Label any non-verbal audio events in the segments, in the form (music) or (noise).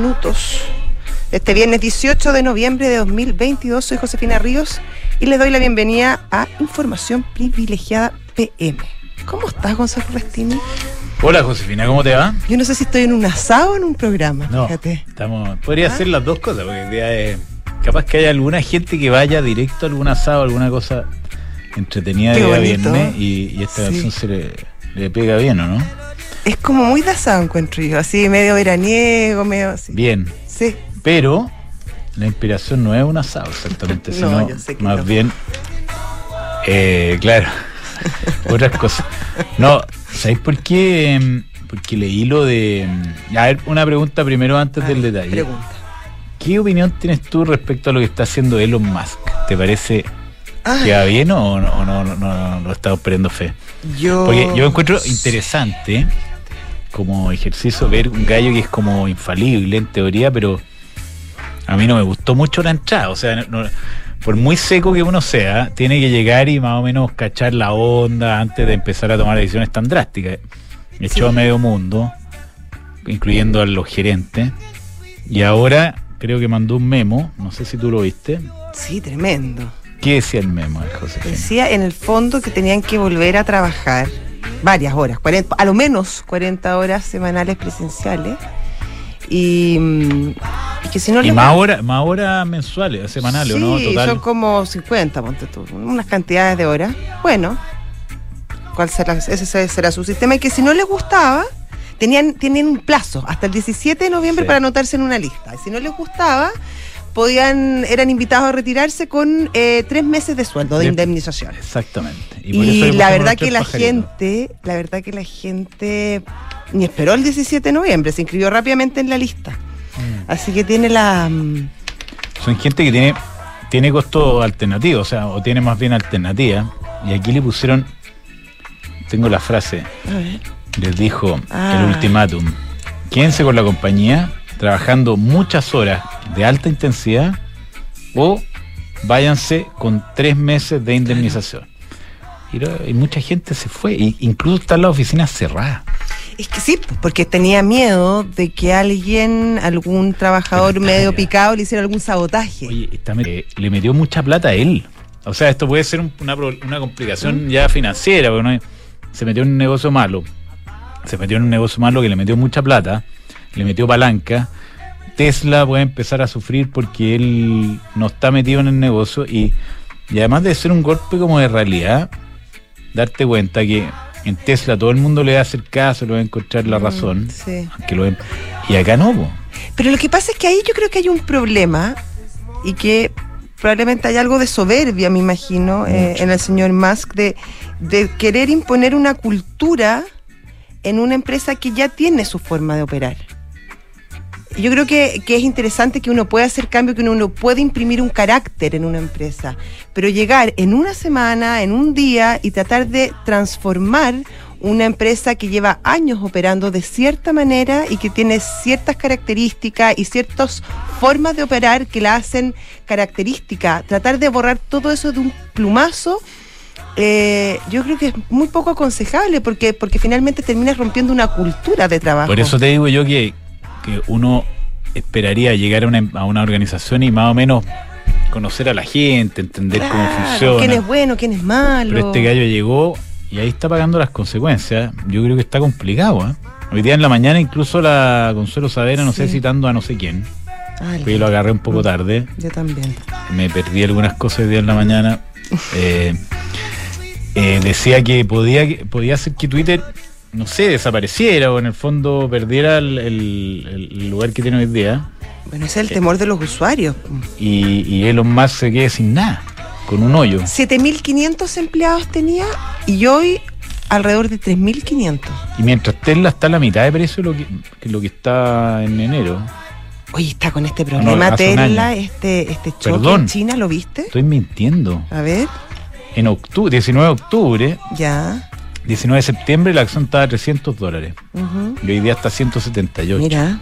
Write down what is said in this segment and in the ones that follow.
31 minutos. Este viernes 18 de noviembre de 2022 soy Josefina Ríos y les doy la bienvenida a Información Privilegiada PM. ¿Cómo estás, Gonzalo Restini? Hola Josefina, ¿cómo te va? Yo no sé si estoy en un asado o en un programa, no, fíjate. Estamos, podría ¿Ah? ser las dos cosas, porque el día es, capaz que haya alguna gente que vaya directo a algún asado, alguna cosa entretenida de viernes y, esta canción se le, le pega bien, ¿o no? Es como muy de asado, encuentro yo, así medio veraniego, medio así. Bien. Sí. Pero la inspiración no es un asado exactamente, (laughs) sino más bien, eh, claro, (laughs) otras cosas. No, ¿sabéis por qué? Em, porque leí lo de... Em, a ver, una pregunta primero antes del detalle. Pregunta. ¿Qué opinión tienes tú respecto a lo que está haciendo Elon Musk? ¿Te parece que va bien o no, no, no, no, no estamos perdiendo fe? Yo... Porque yo encuentro interesante como ejercicio ver un gallo que es como infalible en teoría, pero a mí no me gustó mucho la entrada. O sea, por muy seco que uno sea, tiene que llegar y más o menos cachar la onda antes de empezar a tomar decisiones tan drásticas. Echó a medio mundo, incluyendo a los gerentes, y ahora creo que mandó un memo, no sé si tú lo viste. Sí, tremendo. ¿Qué decía el memo, José? Decía en el fondo que tenían que volver a trabajar varias horas, 40, a lo menos 40 horas semanales presenciales. Y, que si no y más horas más horas mensuales, semanales, sí, ¿o no? Total. son como 50, ponte tú, unas cantidades de horas. Bueno, ¿cuál será? Ese será su sistema. Y que si no les gustaba, tenían, tienen un plazo hasta el 17 de noviembre para anotarse en una lista. Y si no les gustaba, podían eran invitados a retirarse con eh, tres meses de sueldo de, indemnización. Exactamente. Y, la verdad que la gente, la verdad que la gente ni esperó el 17 de noviembre, se inscribió rápidamente en la lista. Mm. Así que tiene la... Mm, Son gente que tiene, tiene costo alternativo, o sea, o tiene más bien alternativa. Y aquí le pusieron, tengo la frase, les dijo el ah. ultimátum, quédense con la compañía trabajando muchas horas de alta intensidad o váyanse con tres meses de indemnización. Y, mucha gente se fue, e incluso está la oficina cerrada. Es que sí, porque tenía miedo de que alguien, algún trabajador medio picado, le hiciera algún sabotaje. Oye, eh, le metió mucha plata a él. O sea, esto puede ser una, complicación ya financiera, porque no, se metió en un negocio malo. Se metió en un negocio malo que le metió mucha plata le metió palanca. Tesla puede empezar a sufrir porque él no está metido en el negocio y, además de ser un golpe como de realidad, darte cuenta que en Tesla todo el mundo le va a hacer caso, le va a encontrar la mm, razón. lo y acá no. Pero lo que pasa es que ahí yo creo que hay un problema y que probablemente hay algo de soberbia, me imagino, eh, en el señor Musk, de, de querer imponer una cultura en una empresa que ya tiene su forma de operar yo creo que, es interesante que uno pueda hacer cambio, que uno puede imprimir un carácter en una empresa, pero llegar en una semana, en un día y tratar de transformar una empresa que lleva años operando de cierta manera y que tiene ciertas características y ciertas formas de operar que la hacen característica, tratar de borrar todo eso de un plumazo. Eh, yo creo que es muy poco aconsejable porque, porque finalmente terminas rompiendo una cultura de trabajo. Por eso te digo yo que que uno esperaría llegar a una, a una organización y más o menos conocer a la gente, entender cómo funciona. Quién es bueno, quién es malo. Pero este gallo llegó y ahí está pagando las consecuencias. Yo creo que está complicado. ¿eh? Hoy día en la mañana incluso la Consuelo Savera, no sé, citando a no sé quién. Ah, yo lo agarré un poco tarde. Yo también. Me perdí algunas cosas hoy día en la mañana. (laughs) Eh, eh, decía que podía, podía ser que Twitter no sé, desapareciera o en el fondo perdiera el, lugar que tiene hoy día. Bueno, ese es el temor de los usuarios. Y, y Elon Musk se quede sin nada, con un hoyo. 7.500 empleados tenía y hoy alrededor de 3.500. Y mientras Tesla está a la mitad de precio de lo que, lo que está en enero. Oye, está con este problema Tesla, este, este choque en China, ¿lo viste? Estoy mintiendo. A ver. En octubre, 19 de octubre. Ya 19 de septiembre la acción estaba a 300 dólares. Y hoy día está a 178. Mira.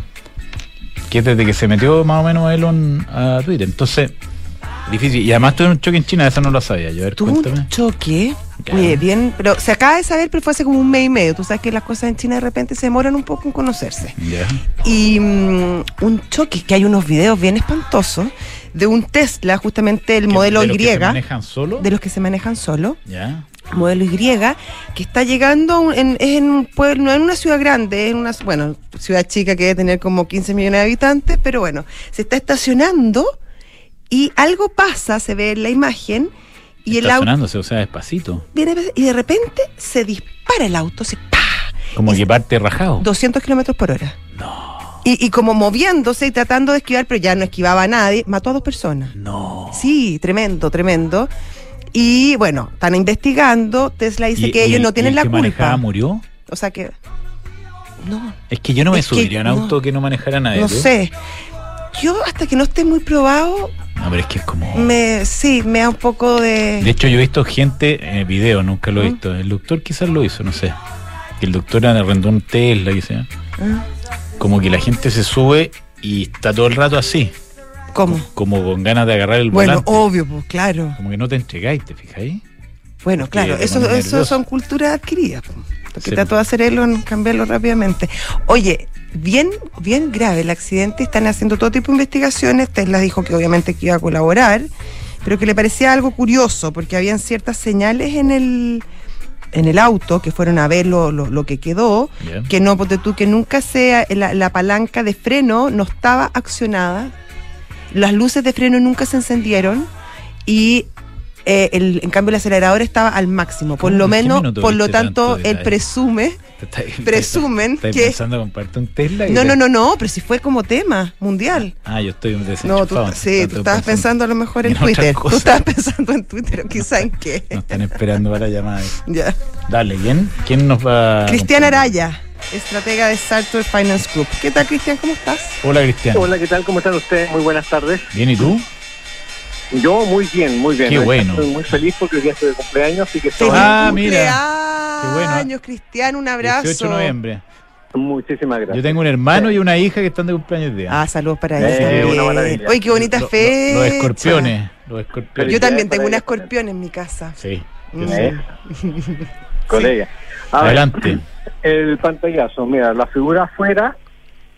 Que es desde que se metió más o menos Elon a Twitter. Entonces, difícil. Y además tuve un choque en China, eso no lo sabía. Yo, a ver, ¿Tuvo un choque? Oye, bien, pero se acaba de saber, pero fue hace como un mes y medio. Tú sabes que las cosas en China de repente se demoran un poco en conocerse. Ya. Y mm, un choque, que hay unos videos bien espantosos, de un Tesla, justamente el ¿Que- modelo de los que se manejan solo? de los que se manejan solo, Ya. Modelo Y, que está llegando en, es en un pueblo, no en una ciudad grande, es en una, bueno, ciudad chica que debe tener como 15 millones de habitantes, pero bueno, se está estacionando y algo pasa, se ve en la imagen, y el auto Estacionándose, o sea, despacito. viene y de repente se dispara el auto, se ¡pa! Como que parte rajado. 200 kilómetros por hora. No. Y, y como moviéndose y tratando de esquivar, pero ya no esquivaba a nadie, mató a dos personas. No. Sí, tremendo, tremendo. Y bueno, están investigando. Tesla dice ¿Y- que ellos el- no tienen el la que manejaba culpa. murió? O sea que. No, Es que yo no me subiría a un no. auto que no manejara nadie. no ¿tú? sé. Yo, hasta que no esté muy probado, No, pero es que es como. me sí, me da un poco de. De hecho, yo he visto gente en video, nunca lo he visto. El doctor quizás lo hizo, no sé. El doctor arrendó un Tesla, que sea. Ah, Como que la gente se sube y está todo el rato así. ¿Cómo? Como con ganas de agarrar el Bueno, volante. obvio, pues claro. Como que no te entregáis, ¿te fijáis? Bueno, Porque claro, eso, eso son culturas adquiridas. Lo que Sí, trato de hacer es lo- cambiarlo rápidamente. Oye, bien, bien grave el accidente, están haciendo todo tipo de investigaciones. Tesla dijo que obviamente que iba a colaborar, pero que le parecía algo curioso, porque habían ciertas señales en el en el auto que fueron a ver lo, lo- lo que quedó, que no, ponte tú, que nunca sea la, la palanca de freno no estaba accionada, las luces de freno nunca se encendieron y eh, el- en cambio el acelerador estaba al máximo. Por lo ¿En qué menos, por lo tanto, él presume, (laughs) Te estáis- presumen estáis que... pensando en comprarte un Tesla? y No, no, no, no, pero si fue como tema mundial. Ah, yo estoy No, tú, sí, tú estabas pensando a lo mejor en Twitter. Tú estabas pensando en Twitter, quizá en (laughs) qué. Nos están esperando para la llamada. Ya. Dale, ¿quién? ¿Quién nos va a Cristian? Araya, estratega de Sartor Finance Group. ¿Qué tal, Cristian? ¿Cómo estás? Hola, Cristian. Hola, ¿qué tal? ¿Cómo están ustedes? Muy buenas tardes. ¿Bien y tú? Yo muy bien, muy bien. Qué bueno. Estoy muy feliz porque hoy día estoy de cumpleaños, así que estoy... ¡Feliz Ah, mira. Qué bueno. cumpleaños, Cristian! Un abrazo. 18 de noviembre. Muchísimas gracias. Yo tengo un hermano y una hija que están de cumpleaños de Ah, saludos para Eh, maravilla. Oye, qué bonita Lo- lo- fecha. Los escorpiones. Los escorpiones. Yo también tengo ellos también. escorpión en mi casa. Sí. Mm. Eh, ver, Adelante. El pantallazo, mira, las figuras afuera,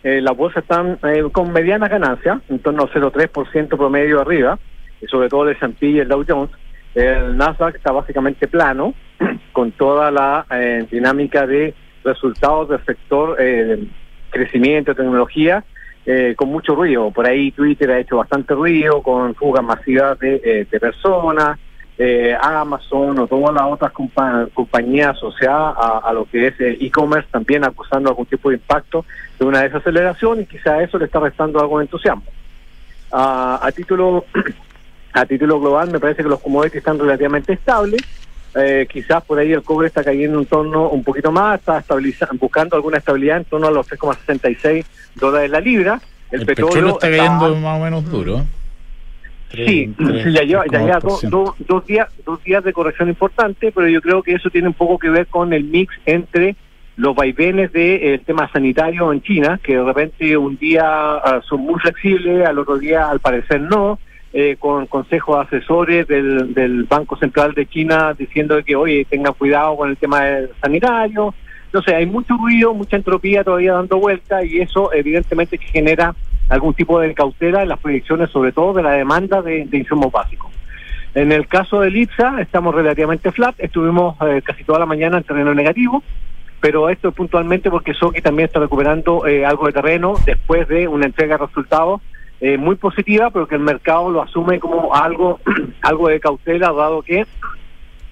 eh, las bolsas están eh, con medianas ganancias, en torno al 0,3% promedio arriba, y sobre todo el S&P y el Dow Jones. El Nasdaq está básicamente plano, (clears throat) con toda la eh, dinámica de resultados del sector eh, crecimiento, tecnología, con mucho ruido. Por ahí Twitter ha hecho bastante ruido, con fugas masivas de personas, eh, Amazon o todas las otras compa- compañías asociadas a, a lo que es eh, e-commerce también acusando algún tipo de impacto de una desaceleración y quizá eso le está restando algo de entusiasmo. A título (clears throat) a título global me parece que los commodities están relativamente estables. Eh, quizás por ahí el cobre está cayendo en torno un poquito más, está estabilizando, buscando alguna estabilidad en torno a los 3,66 dólares la libra. El, petróleo, está cayendo más o menos duro. Sí, ya lleva, ya lleva 3,2%. do- do- dos, días, dos días de corrección importante, pero yo creo que eso tiene un poco que ver con el mix entre los vaivenes del tema sanitario en China, que de repente un día ah, son muy flexibles, al otro día al parecer no, eh, con consejos asesores del, del Banco Central de China diciendo que, oye, tengan cuidado con el tema sanitario. No sé, hay mucho ruido, mucha entropía todavía dando vuelta y eso evidentemente genera algún tipo de cautela en las proyecciones, sobre todo de la demanda de, de insumos básicos. En el caso del IPSA estamos relativamente flat, estuvimos eh, casi toda la mañana en terreno negativo, pero esto es puntualmente porque Soki también está recuperando eh, algo de terreno después de una entrega de resultados eh, muy positiva, pero que el mercado lo asume como algo, (clears throat) algo de cautela, dado que,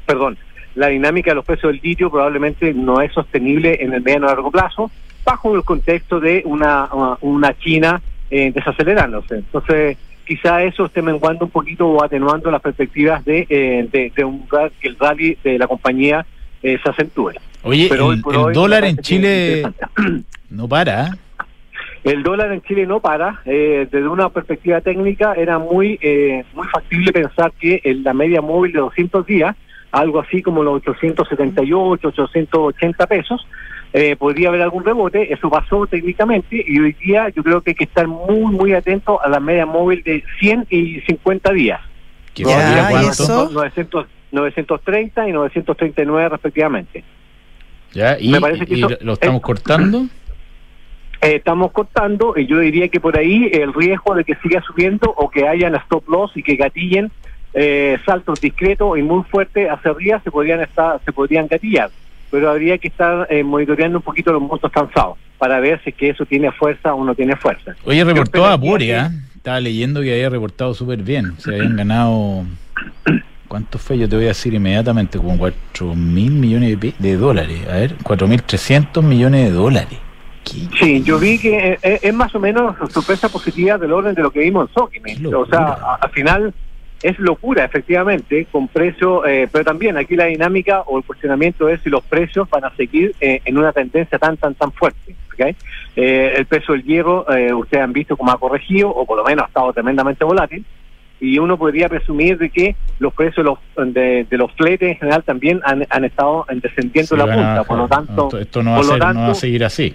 perdón, la dinámica de los precios del litio probablemente no es sostenible en el mediano y largo plazo, bajo el contexto de una, una- China eh, desacelerándose. Entonces, quizá eso esté menguando un poquito o atenuando las perspectivas de, eh, de, de un, que el rally de la compañía eh, se acentúe. Oye, Pero hoy el, por el hoy dólar en Chile no para. El dólar en Chile no para. Eh, desde una perspectiva técnica era muy eh, muy factible pensar que en la media móvil de 200 días, algo así como los 878, 880 pesos, eh, podría haber algún rebote. Eso pasó técnicamente y hoy día yo creo que hay que estar muy, muy atento a la media móvil de 100 y 50 días. Que Ya, ¿y eso? 900, 930 y 939 respectivamente. ¿Ya? ¿Y, Me parece que y eso- lo estamos cortando? Eh, estamos cortando y yo diría que por ahí el riesgo de que siga subiendo o que hayan stop loss y que gatillen eh, saltos discretos y muy fuertes hacia arriba se podrían estar se podrían gatillar pero habría que estar eh, monitoreando un poquito los montos cansados para ver si es que eso tiene fuerza o no tiene fuerza. Oye, reportó a esperaría Borea. Estaba leyendo que había reportado súper bien. Se habían ganado. ¿Cuánto fue? Yo te voy a decir inmediatamente. Como 4 mil millones de, de dólares. A ver, 4 mil 300 millones de dólares. ¿Qué? Sí, yo vi que eh, eh, es más o menos sorpresa positiva del orden de lo que vimos en Soquime. O sea, al final es locura, efectivamente, con precios, eh, pero también aquí la dinámica o el cuestionamiento es si los precios van a seguir eh, en una tendencia tan, tan, tan fuerte. Eh, el peso del hierro, eh, ustedes han visto cómo ha corregido, o por lo menos ha estado tremendamente volátil, y uno podría presumir de que los precios de los, de, de los fletes en general también han, han estado en descendiendo la punta, por lo tanto... Esto, esto no, va a no va a seguir así.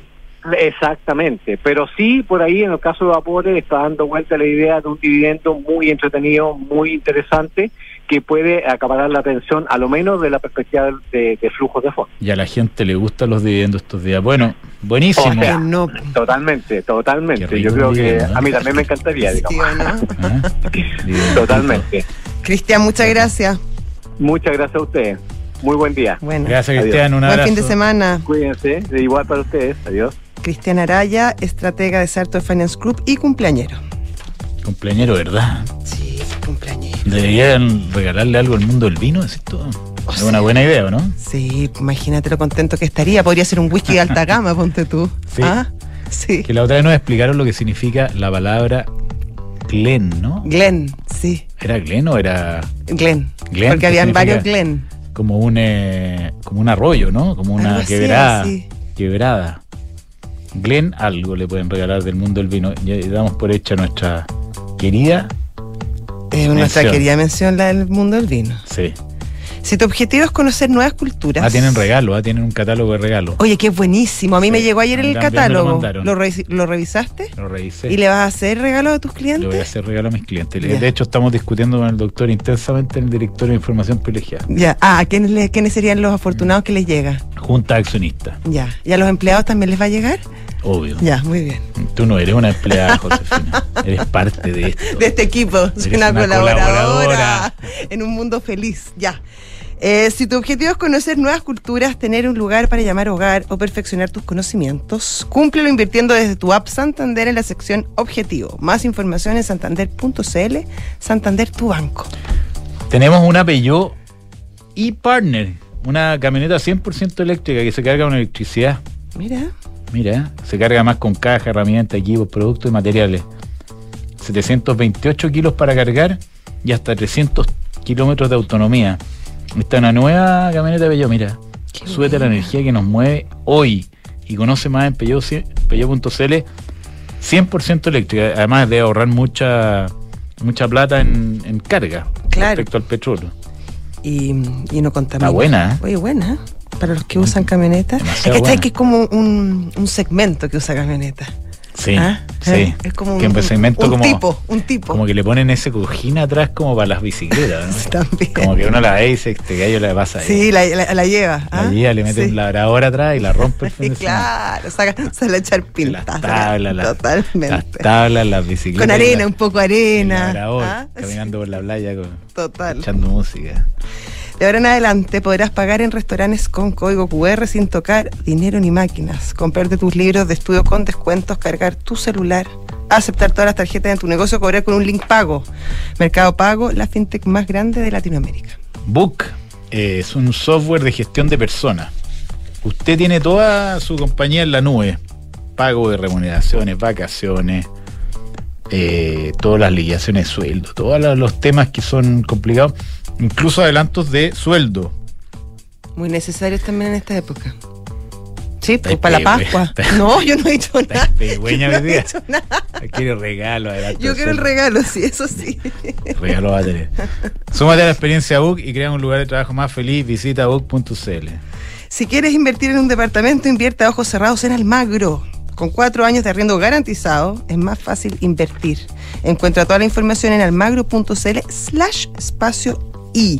Exactamente, pero sí por ahí en el caso de Vapores está dando vuelta la idea de un dividendo muy entretenido, muy interesante, que puede acaparar la atención a lo menos de la perspectiva de, de flujos de fondos. Y a la gente le gustan los dividendos estos días. Bueno, buenísimo. O sea, Que no. Totalmente, totalmente. Yo creo que a mí también me encantaría, digamos. ¿Ah? Totalmente. Cristian, muchas gracias. Muchas gracias a ustedes. Muy buen día. Bueno, Gracias. Cristian. Un buen fin de semana. Cuídense, de igual para ustedes. Adiós. Cristian Araya, estratega de Sartor Finance Group y cumpleañero. Cumpleañero, ¿verdad? Sí, cumpleañero. Deberían regalarle algo al mundo del vino, decís tú. Es una buena idea, ¿o no? Sí, imagínate lo contento que estaría. Podría ser un whisky de alta (laughs) gama, ponte tú. Sí. ¿Ah? Sí. Que la otra vez nos explicaron lo que significa la palabra Glen, ¿no? Glen, sí. ¿Era Glen o era Glen. Glen, Porque ¿qué habían varios Glen. como un eh, como un arroyo, ¿no? Como una quebrada. sí. Quebrada. Glen algo le pueden regalar del mundo del vino. Y damos por hecha nuestra querida. Es nuestra querida mención, la del mundo del vino. Sí. Si tu objetivo es conocer nuevas culturas. Ah, tienen regalo, ah, tienen un catálogo de regalo. Oye, qué buenísimo. A mí Sí, me llegó ayer el lo catálogo. ¿Lo, revi- lo revisaste? Lo revisé. ¿Y le vas a hacer regalo a tus clientes? Le voy a hacer regalo a mis clientes. Ya. De hecho, estamos discutiendo con el doctor intensamente el director de información privilegiada. Ya. Ah, ¿a quiénes, le- quiénes serían los afortunados que les llega? Junta accionista, Ya. ¿Y a los empleados también les va a llegar? obvio. Ya, muy bien. Tú no eres una empleada, Josefina. (laughs) eres parte de esto. De este equipo. Soy una, una colaboradora, colaboradora. en un mundo feliz. Ya. Eh, si tu objetivo es conocer nuevas culturas, tener un lugar para llamar hogar o perfeccionar tus conocimientos, cúmplelo invirtiendo desde tu app Santander en la sección Objetivo. Más información en santander.cl. Santander, tu banco. Tenemos una Peugeot e-Partner, una camioneta 100% eléctrica que se carga con electricidad. Mira. Mira, se carga más con caja, herramientas, equipos, productos y materiales. 728 kilos para cargar y hasta 300 kilómetros de autonomía. Esta es una nueva camioneta Peugeot, mira. Qué Súbete la energía que nos mueve hoy y conoce más en Peugeot, Peugeot.cl 100% eléctrica. Además de ahorrar mucha mucha plata en, en carga Claro. respecto al petróleo. Y, y no contamina. Está buena, ¿eh? Oye, buena. ¿eh? Para los que usan camionetas. Es que, buena. es que es como un, un segmento que usa camioneta. Sí, ¿Ah? sí. ¿Eh? Es como un, que en segmento un como, tipo, un tipo. como que le ponen ese cojín atrás como para las bicicletas, ¿no? (laughs) También. Como que uno la ve y dice, este gallo le pasa ahí. Sí, la, la- la lleva. La ¿ah? guía le mete Sí. un labrador atrás y la rompe el fin de (laughs) claro, saca, sale a echar Las pintas. tablas, las, Totalmente. las tablas, las bicicletas. Con arena, la- un poco el arena. labrador, ¿ah? caminando por la playa con, Total. escuchando música. De ahora en adelante podrás pagar en restaurantes con código QR sin tocar dinero ni máquinas, comprarte tus libros de estudio con descuentos, cargar tu celular, aceptar todas las tarjetas en tu negocio, cobrar con un link pago. Mercado Pago, la fintech más grande de Latinoamérica. Book eh, es un software de gestión de personas. Usted tiene toda su compañía en la nube. Pago de remuneraciones, vacaciones, eh, todas las liquidaciones de sueldo, todos los temas que son complicados, incluso adelantos de sueldo. Muy necesarios también en esta época. Sí, pues para la Pascua. (laughs) No, yo no he hecho nada. pegüeña (laughs) Yo no he día. hecho nada. Quiere regalo, Yo quiero el regalo, sí, eso sí. (laughs) Regalo va a tener. Súmate a la experiencia Book y crea un lugar de trabajo más feliz. Visita book.cl. Si quieres invertir en un departamento, invierte a ojos cerrados en Almagro. Con cuatro años de arriendo garantizado, es más fácil invertir. Encuentra toda la información en almagro.cl slash espacio I.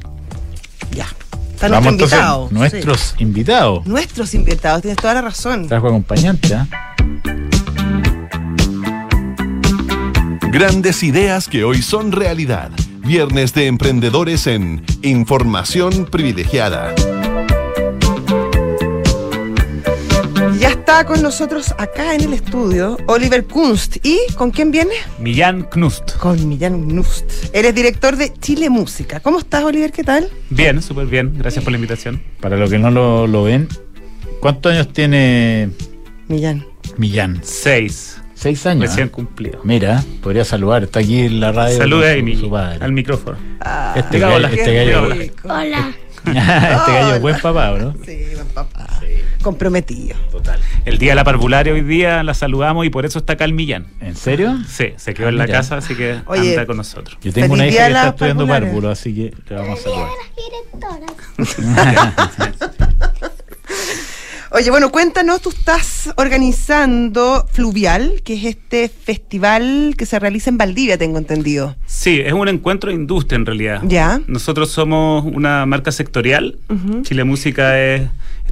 Ya. Está nuestro invitado. Nuestros sí. invitados. Nuestros invitados, tienes toda la razón. Trajo acompañante, ¿eh? Grandes ideas que hoy son realidad. Viernes de Emprendedores en Información Privilegiada. Está con nosotros acá en el estudio Oliver Kunst. ¿Y con quién viene? Millán Knust. Con Millán Knust. Eres director de Chile Música. ¿Cómo estás, Oliver? ¿Qué tal? Bien, súper bien. Gracias por la invitación. Para los que no lo, lo ven, ¿cuántos años tiene Millán? Millán? Seis. Seis años. Recién cumplido. Mira, podría saludar. Está aquí en la radio. Saluda con ahí, su, su mi- padre. al micrófono. Ah, Este Diga gallo, hola. este qué gallo. Hola. (laughs) este gallo Hola. es buen papá, ¿no? Sí, buen papá. Comprometido. Total. El día de la parvularia hoy día la saludamos y por eso está acá el Millán. ¿En serio? Sí, se quedó Ah, en la mira. casa, así que Oye. anda con nosotros. Yo tengo una hija que está estudiando párvulo, así que le vamos a saludar. (laughs) Oye, bueno, cuéntanos, tú estás organizando Fluvial, que es este festival que se realiza en Valdivia, tengo entendido. Sí, es un encuentro de industria en realidad. Ya. Nosotros somos una marca sectorial. Chile Música es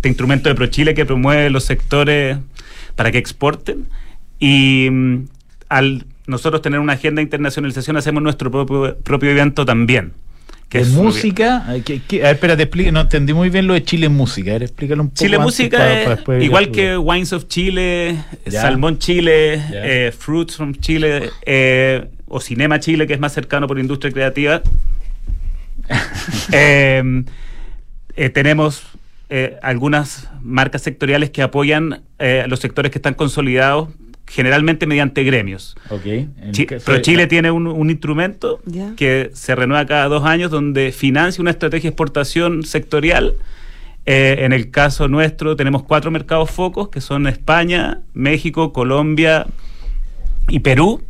este instrumento de ProChile que promueve los sectores para que exporten. Y mm, al nosotros tener una agenda de internacionalización, hacemos nuestro propio, propio evento también. ¿Qué es música? Ay, ¿qué- qué? A ver, espérate, no entendí muy bien lo de Chile Música. A ver, explícalo un poco. Chile Música para- para igual que. Wines of Chile, Ya. Salmón Chile, eh, Fruits from Chile eh, o Cinema Chile, que es más cercano por industria creativa. (laughs) Eh, tenemos eh, algunas marcas sectoriales que apoyan eh, a los sectores que están consolidados, generalmente mediante gremios. Ok. en Chi- caso Pero Chile tiene un, un instrumento que se renueva cada dos años donde financia una estrategia de exportación sectorial. Eh, en el caso nuestro tenemos cuatro mercados focos que son España, México, Colombia y Perú.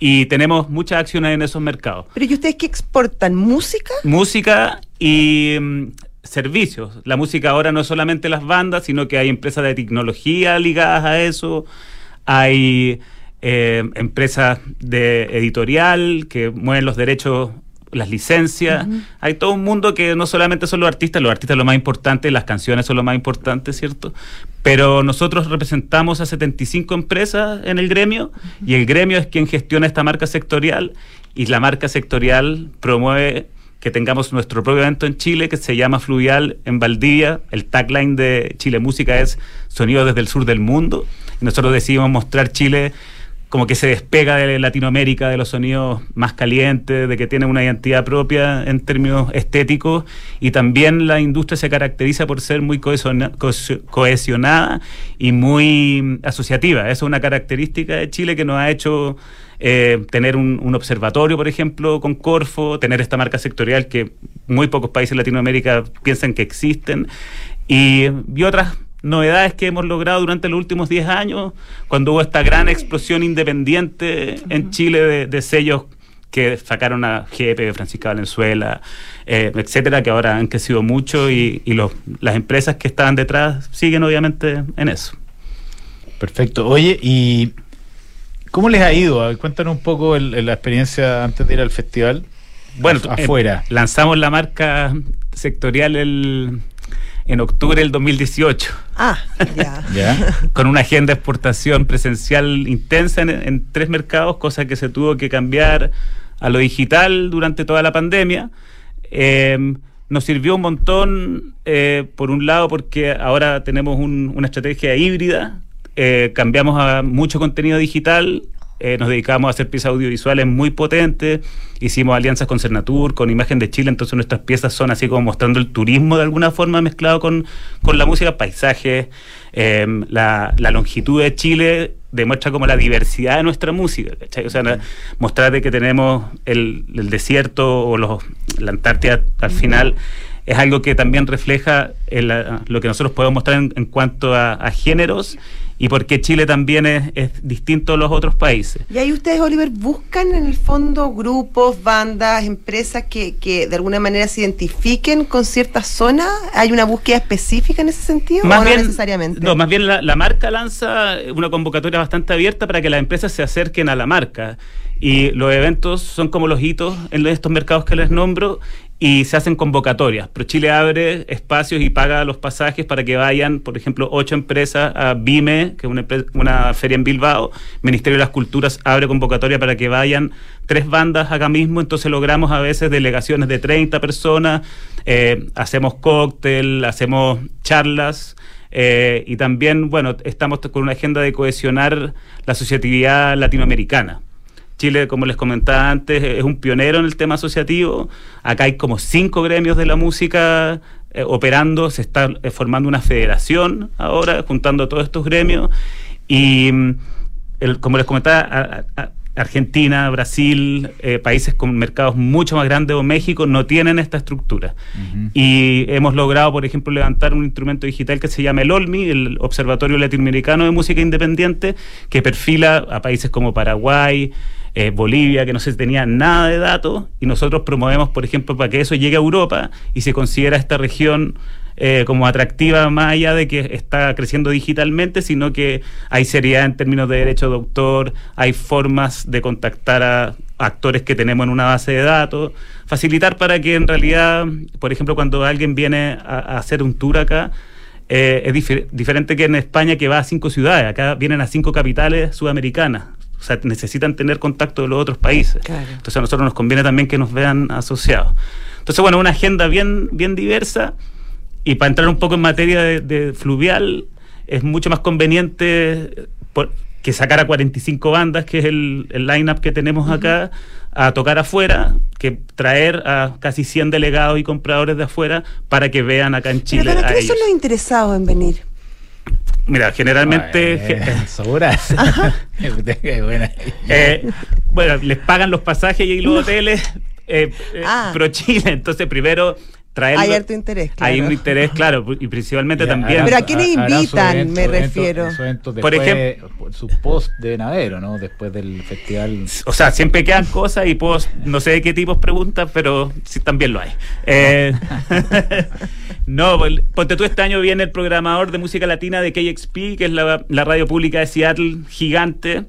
Y tenemos muchas acciones en esos mercados. Pero ¿y ustedes qué exportan? ¿Música? Música y mm, servicios. La música ahora no es solamente las bandas, sino que hay empresas de tecnología ligadas a eso. Hay eh, empresas de editorial que mueven los derechos, las licencias. Hay todo un mundo que no solamente son los artistas, los artistas son lo más importante, las canciones son lo más importante, ¿cierto? Pero nosotros representamos a 75 empresas en el gremio y el gremio es quien gestiona esta marca sectorial y la marca sectorial promueve que tengamos nuestro propio evento en Chile que se llama Fluvial en Valdivia. El tagline de Chile Música es Sonido desde el sur del mundo. Y nosotros decidimos mostrar Chile como que se despega de Latinoamérica, de los sonidos más calientes, de que tiene una identidad propia en términos estéticos y también la industria se caracteriza por ser muy cohesiona- cohesio- cohesionada y muy mm, asociativa. Esa es una característica de Chile que nos ha hecho eh, tener un, un observatorio, por ejemplo, con Corfo, tener esta marca sectorial que muy pocos países de Latinoamérica piensan que existen y, y otras novedades que hemos logrado durante los últimos 10 años, cuando hubo esta gran explosión independiente en Chile de, de sellos que sacaron a GP, Francisca Valenzuela, eh, etcétera, que ahora han crecido mucho y, y los- las empresas que estaban detrás siguen obviamente en eso. Perfecto. Oye, ¿y cómo les ha ido? Cuéntanos un poco el- el- la experiencia antes de ir al festival. Bueno, eh, afuera. lanzamos la marca sectorial el- en octubre del 2018. Ah, (laughs) ya. Con una agenda de exportación presencial intensa en, en tres mercados, cosa que se tuvo que cambiar a lo digital durante toda la pandemia. Eh, nos sirvió un montón, eh, por un lado, porque ahora tenemos un- una estrategia híbrida, eh, cambiamos a mucho contenido digital, eh, nos dedicamos a hacer piezas audiovisuales muy potentes, hicimos alianzas con Cernatur, con Imagen de Chile, entonces nuestras piezas son así como mostrando el turismo de alguna forma mezclado con, con la música, paisajes, eh, la, la longitud de Chile demuestra como la diversidad de nuestra música, ¿cachai? O sea, la- mostrar de que tenemos el, el desierto o los, la Antártida al final es algo que también refleja el, ah, lo que nosotros podemos mostrar en, en cuanto a, a géneros y por qué Chile también es, es distinto a los otros países. Y ahí ustedes, Oliver, buscan en el fondo grupos, bandas, empresas que, que de alguna manera se identifiquen con ciertas zonas. ¿Hay una búsqueda específica en ese sentido? ¿O no necesariamente? No, más bien la, la marca lanza una convocatoria bastante abierta para que las empresas se acerquen a la marca. Y los eventos son como los hitos en estos mercados que les nombro. Y se hacen convocatorias. Pero Chile abre espacios y paga los pasajes para que vayan, por ejemplo, ocho empresas a BIME, que es una, una feria en Bilbao. Ministerio de las Culturas abre convocatoria para que vayan tres bandas acá mismo. Entonces logramos a veces delegaciones de 30 personas, eh, hacemos cóctel, hacemos charlas. Eh, y también, bueno, estamos con una agenda de cohesionar la asociatividad latinoamericana. Chile, como les comentaba antes, es un pionero en el tema asociativo. Acá hay como cinco gremios de la música eh, operando, se está eh, formando una federación ahora, juntando todos estos gremios. Y mm, el, como les comentaba, a, a, Argentina, Brasil, eh, países con mercados mucho más grandes o México no tienen esta estructura. Uh -huh. Y hemos logrado, por ejemplo, levantar un instrumento digital que se llama el OLMI, el Observatorio Latinoamericano de Música Independiente, que perfila a países como Paraguay, eh, Bolivia, que no se tenía nada de datos, y nosotros promovemos, por ejemplo, para que eso llegue a Europa y se considera esta región eh, como atractiva más allá de que está creciendo digitalmente, sino que hay seriedad en términos de derecho de autor, hay formas de contactar a actores que tenemos en una base de datos, facilitar para que en realidad, por ejemplo, cuando alguien viene a, hacer un tour acá, eh, es difer diferente que en España que va a cinco ciudades, acá vienen a cinco capitales sudamericanas. O sea, necesitan tener contacto de los otros países. Claro. Entonces a nosotros nos conviene también que nos vean asociados. Entonces, bueno, una agenda bien, bien diversa y para entrar un poco en materia de, de fluvial, es mucho más conveniente por, que sacar a 45 bandas, que es el, el line-up que tenemos uh -huh. acá, a tocar afuera, que traer a casi 100 delegados y compradores de afuera para que vean acá en Chile. ¿Pero para qué son los interesados en venir? Mira, generalmente. (laughs) eh, bueno, les pagan los pasajes y los hoteles eh, ah. pro Chile. Entonces, primero traerlo. Hay harto interés, claro. Hay un interés, claro, y principalmente ya, también. Pero a quiénes invitan, evento, me refiero. Eventos, por ejemplo, su post de Navero, ¿no? Después del festival. O sea, siempre quedan cosas y post, no sé de qué tipos preguntas, pero sí también lo hay. Eh, (laughs) no, pues, ponte tú, este año viene el programador de música latina de KXP, que es la, la radio pública de Seattle, gigante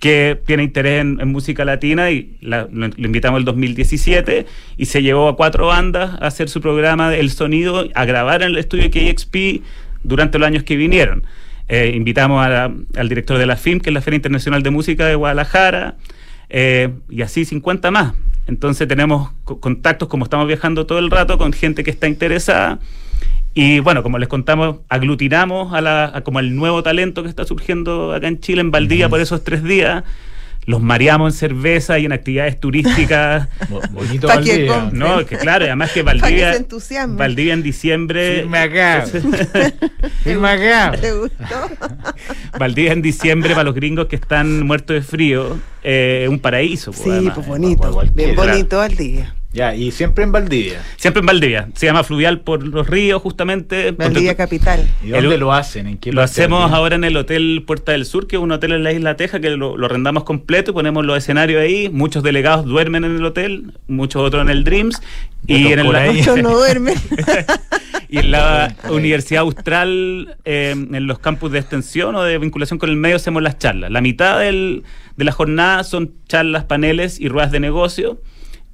que tiene interés en, en música latina y la, lo, lo, invitamos el 2017 y se llevó a cuatro bandas a hacer su programa El Sonido, a grabar en el estudio KXP durante los años que vinieron. Eh, invitamos a la, al director de la FIM, que es la Feria Internacional de Música de Guadalajara, eh, y así 50 más. Entonces tenemos contactos, como estamos viajando todo el rato, con gente que está interesada. Y bueno, como les contamos, aglutinamos a, la, a como el nuevo talento que está surgiendo acá en Chile, en Valdivia, uh -huh. por esos tres días. Los mareamos en cerveza y en actividades turísticas. (laughs) Bonito Valdivia. No, que claro, además que Valdivia. Que Valdivia en diciembre. Firme acá. (laughs) (laughs) Firme acá. ¿Te gustó? Valdivia en diciembre para los gringos que están muertos de frío. Eh, un paraíso. Sí, pues bonito. Bien bonito Valdivia. Ya, y siempre en Valdivia. Siempre en Valdivia. Se llama Fluvial por los ríos, justamente. Valdivia Capital. ¿Y dónde el, lo hacen? ¿En qué lo hacemos ahora en el Hotel Puerta del Sur, que es un hotel en la Isla Teja, que lo, lo arrendamos completo y ponemos los escenarios ahí. Muchos delegados duermen en el hotel, muchos otros en el Dreams. Y en el Muchos no duermen. (laughs) y en la Universidad Austral, eh, en los campus de extensión o de vinculación con el medio, hacemos las charlas. La mitad del, de la jornada son charlas, paneles y ruedas de negocio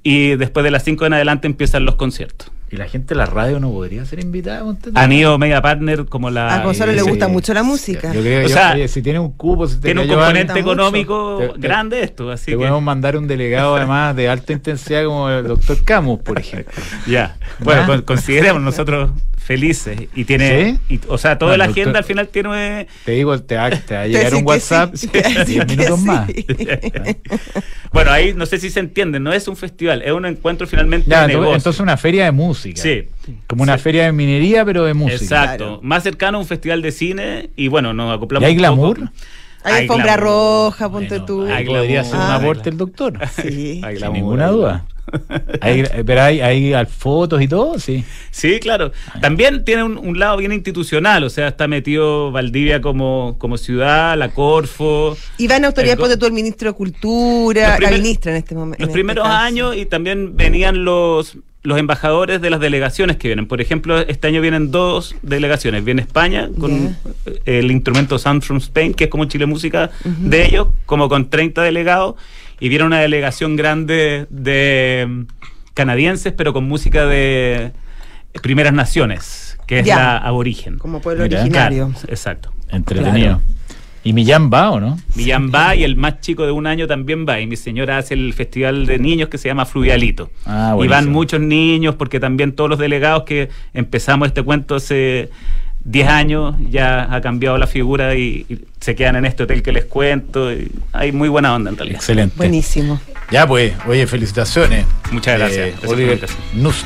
y después de las 5 en adelante empiezan los conciertos. ¿Y la gente de la radio no podría ser invitada? Han ido media partner como la... A Gonzalo le gusta mucho la música. Yo creo que o sea, oye, si tiene un cupo... Si tiene un componente económico te, grande te, esto, así te que... podemos mandar un delegado además de alta intensidad como el doctor Camus, por ejemplo. (laughs) ya, bueno, con, consideremos nosotros felices y tiene ¿Sí? y, o sea toda bueno, la agenda doctor, al final tiene te digo te va, te va a (laughs) llegar un WhatsApp sí, 10 minutos sí. más (laughs) bueno ahí no sé si se entiende no es un festival es un encuentro finalmente ya, de negocio. entonces una feria de música sí como una feria de minería pero de música exacto claro. más cercano a un festival de cine y bueno nos acoplamos ¿Y hay glamour hay alfombra roja, ponte bueno, tú. Ahí podría ser ah, un aporte el doctor. Sí. Hay Sin ninguna duda. Hay, pero hay, hay fotos y todo, sí. Sí, claro. También tiene un, un, lado bien institucional, o sea, está metido Valdivia como, como ciudad, la Corfo. Y va en autoridad, ponte tú, el ministro de Cultura, primer, la ministra en este momento. Los primeros este años y también venían los los embajadores de las delegaciones que vienen. Por ejemplo, este año vienen dos delegaciones. Viene España con yeah. el instrumento Sound from Spain, que es como Chile Música uh -huh. de ellos, como con 30 delegados. Y viene una delegación grande de, canadienses, pero con música de primeras naciones, que es Ya. la aborigen. Como pueblo Mira. originario. Claro, exacto. Entretenido. ¿Y Millán va o no? Millán va y el más chico de un año también va. Y mi señora hace el festival de niños que se llama Fluvialito. Ah, y van muchos niños porque también todos los delegados que empezamos este cuento hace 10 años ya ha cambiado la figura y, y se quedan en este hotel que les cuento. y hay muy buena onda en realidad. Excelente. Buenísimo. Ya pues, oye, felicitaciones. Muchas gracias. Eh, Oliver. Nust.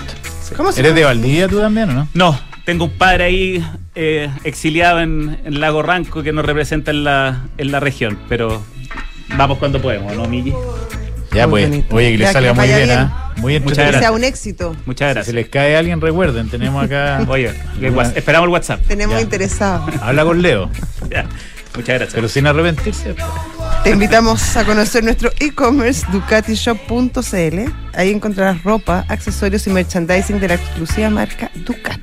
¿Cómo se ¿Eres de? Valdivia tú también o no? No, tengo un padre ahí eh, exiliado en, en Lago Ranco que nos representa en la, en la región, pero vamos cuando podemos, ¿no, Miki? Ya pues, oye, que que salga muy bien, bien. ¿ah? Muy Muchas Que entretenido. gracias. sea un éxito. Muchas Si gracias. les cae a alguien, recuerden, tenemos acá. (laughs) Oye, (laughs) esperamos el WhatsApp. Tenemos Ya. interesados. Habla con Leo, (laughs) Ya. Muchas gracias. pero sin arrepentirse. Te invitamos a conocer nuestro e-commerce ducatishop.cl. Ahí encontrarás ropa, accesorios y merchandising de la exclusiva marca Ducati.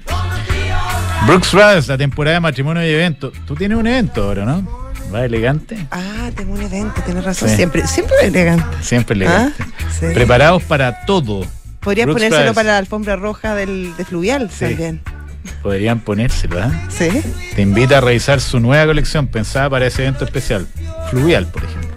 Brooks Brothers, la temporada de matrimonio y evento. Tú tienes un evento ahora, ¿no? Va elegante. Ah, tengo un evento, tienes razón. Sí. Siempre, siempre elegante. Siempre elegante. Ah, sí. Preparados para todo. Podrías Brooks ponérselo para la alfombra roja del, de Fluvial Sí. también. Podrían ponérselo, ¿ah? Sí. Te invita a revisar su nueva colección pensada para ese evento especial. Fluvial, por ejemplo.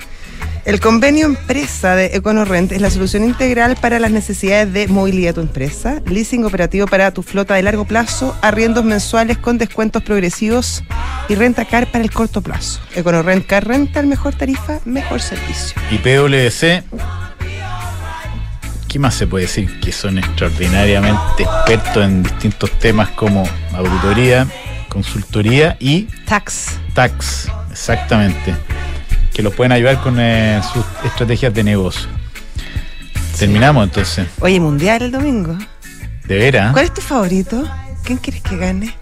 El convenio empresa de EconoRent es la solución integral para las necesidades de movilidad de tu empresa, leasing operativo para tu flota de largo plazo, arriendos mensuales con descuentos progresivos y renta car para el corto plazo. EconoRent Car Rental, mejor tarifa, mejor servicio. Y PwC, ¿qué más se puede decir? Que son extraordinariamente expertos en distintos temas como auditoría, consultoría y Tax. tax, exactamente. Que los pueden ayudar con eh, sus estrategias de negocio. Terminamos entonces. Oye, mundial el domingo. De veras, ¿Cuál es tu favorito? ¿Quién quieres que gane?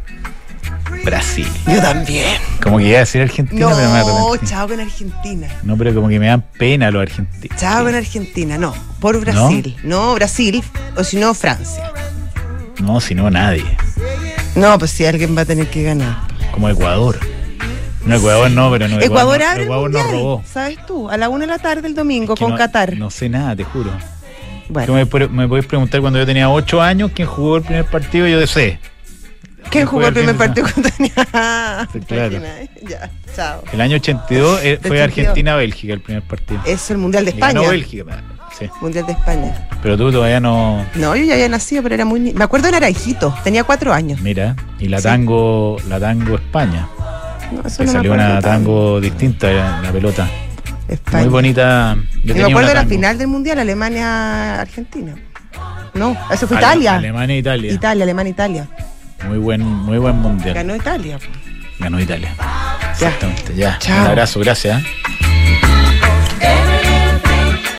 Brasil. Yo también. Como que iba a decir Argentina, No, pero me arrepentí. chao con Argentina. No, pero como que me dan pena los argentinos. Chao con Argentina, no. Por Brasil. No, Brasil. O si no, Francia. No, si no, nadie. No, pues si alguien va a tener que ganar. Como Ecuador. No, Ecuador no, pero no. Ecuador no- abre Ecuador nos mundial, robó. ¿Sabes tú? A la una de la tarde el domingo Que con no- Qatar. No sé nada, te juro. Bueno, me, me puedes preguntar cuando yo tenía 8 años quién jugó el primer partido, yo sé. ¿quién jugó el primer partido con tenía? (laughs) Sí, claro. Ya, chao. El año 82 eh, fue 82. Argentina-Bélgica el primer partido. Es el Mundial de España. Bélgica, sí. Mundial de España. Pero tú todavía no. No, yo ya había nacido, pero era muy... Me acuerdo de Naranjito, tenía cuatro años. Mira, y la Sí. tango, la tango España. No, eso no salió una tango distinta la, la pelota. España. Muy bonita. Yo me acuerdo de la final del Mundial, Alemania-Argentina. No, eso fue Ale- Italia. Alemania e Italia. Italia, Alemania-Italia. Muy buen, muy buen mundial. Ganó Italia. Ganó Italia. Ya. Exactamente, ya. Chao. Un abrazo, gracias. ¿eh?